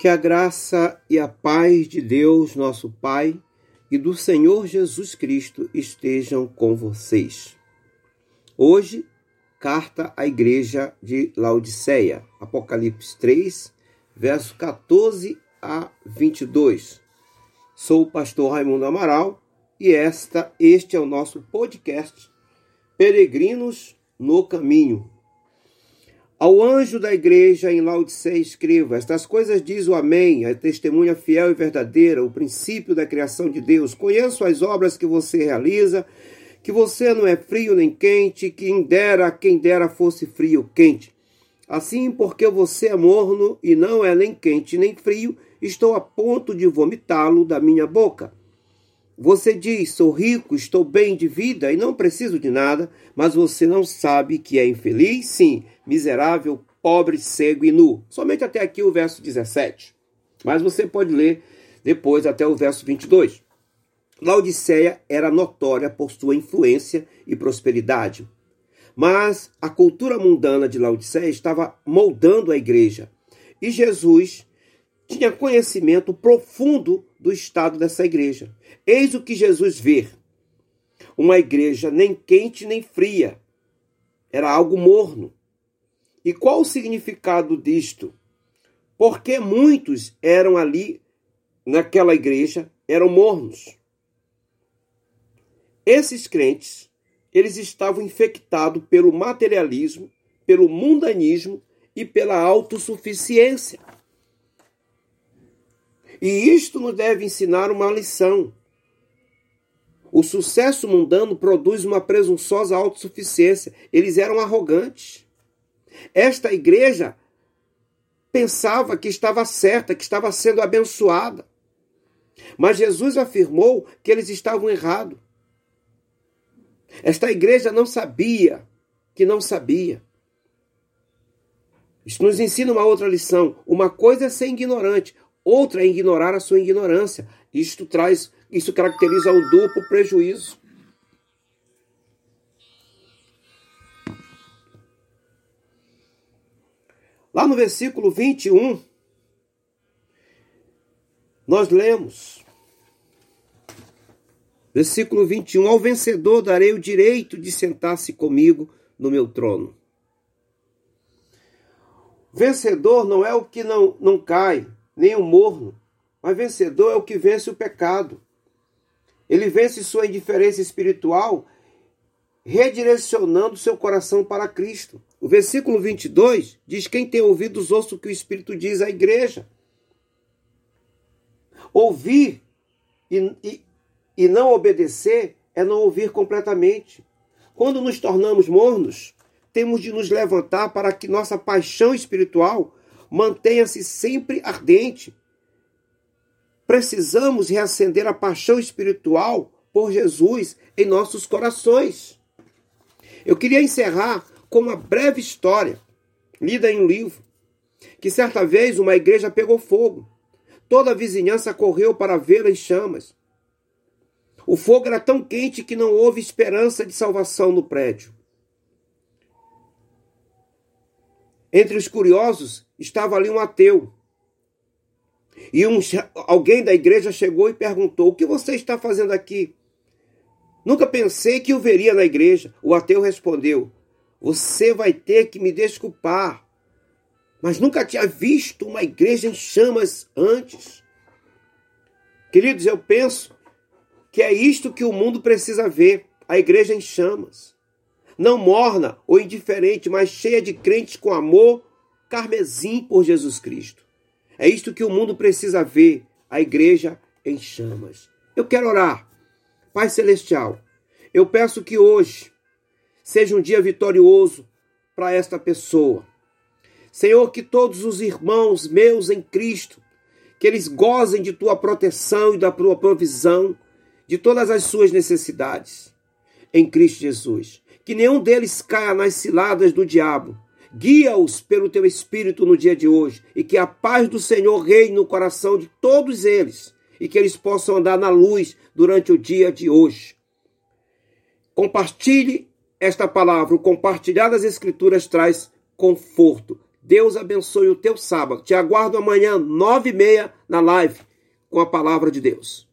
Que a graça e a paz de Deus, nosso Pai, e do Senhor Jesus Cristo estejam com vocês. Hoje, carta à igreja de Laodiceia, Apocalipse 3, verso 14 a 22. Sou o pastor Raimundo Amaral e esta este é o nosso podcast Peregrinos no Caminho. Ao anjo da igreja em Laodiceia escreva: Estas coisas diz o Amém, a testemunha fiel e verdadeira, o princípio da criação de Deus. Conheço as obras que você realiza, que você não é frio nem quente, quem dera, quem dera fosse frio quente. Assim, porque você é morno e não é nem quente nem frio, estou a ponto de vomitá-lo da minha boca. Você diz: sou rico, estou bem de vida e não preciso de nada, mas você não sabe que é infeliz, sim, miserável, pobre, cego e nu. Somente até aqui o verso 17. Mas você pode ler depois até o verso 22. Laodiceia era notória por sua influência e prosperidade. Mas a cultura mundana de Laodiceia estava moldando a igreja. E Jesus tinha conhecimento profundo do estado dessa igreja. Eis o que Jesus vê: uma igreja nem quente nem fria, era algo morno. E qual o significado disto? Porque muitos eram ali, naquela igreja, eram mornos. Esses crentes, eles estavam infectados pelo materialismo, pelo mundanismo e pela autossuficiência. E isto nos deve ensinar uma lição. O sucesso mundano produz uma presunçosa autossuficiência. Eles eram arrogantes. Esta igreja pensava que estava certa, que estava sendo abençoada. Mas Jesus afirmou que eles estavam errados. Esta igreja não sabia que não sabia. Isso nos ensina uma outra lição. Uma coisa é ser ignorante, outra é ignorar a sua ignorância. Isto traz, isso caracteriza o duplo prejuízo. Lá no versículo 21, nós lemos, versículo 21, ao vencedor darei o direito de sentar-se comigo no meu trono. Vencedor não é o que não, não cai, nem o morno, mas vencedor é o que vence o pecado. Ele vence sua indiferença espiritual, redirecionando seu coração para Cristo. O versículo 22 diz: Quem tem ouvidos, ouça o que o Espírito diz à igreja. Ouvir e, e, e não obedecer é não ouvir completamente. Quando nos tornamos mornos, temos de nos levantar para que nossa paixão espiritual mantenha-se sempre ardente. Precisamos reacender a paixão espiritual por Jesus em nossos corações. Eu queria encerrar com uma breve história, lida em um livro, que certa vez uma igreja pegou fogo. Toda a vizinhança correu para vê-la em chamas. O fogo era tão quente que não houve esperança de salvação no prédio. Entre os curiosos estava ali um ateu. E um, alguém da igreja chegou e perguntou: O que você está fazendo aqui? Nunca pensei que o veria na igreja. O ateu respondeu: Você vai ter que me desculpar. Mas nunca tinha visto uma igreja em chamas antes. Queridos, eu penso que é isto que o mundo precisa ver: a igreja em chamas não morna ou indiferente, mas cheia de crentes com amor carmesim por Jesus Cristo. É isto que o mundo precisa ver, a igreja em chamas. Eu quero orar. Pai Celestial, eu peço que hoje seja um dia vitorioso para esta pessoa. Senhor, que todos os irmãos meus em Cristo, que eles gozem de tua proteção e da tua provisão, de todas as suas necessidades em Cristo Jesus que nenhum deles caia nas ciladas do diabo. Guia-os pelo teu espírito no dia de hoje e que a paz do Senhor reine no coração de todos eles e que eles possam andar na luz durante o dia de hoje. Compartilhe esta palavra. O compartilhar das Escrituras traz conforto. Deus abençoe o teu sábado. Te aguardo amanhã, nove e meia, na live, com a palavra de Deus.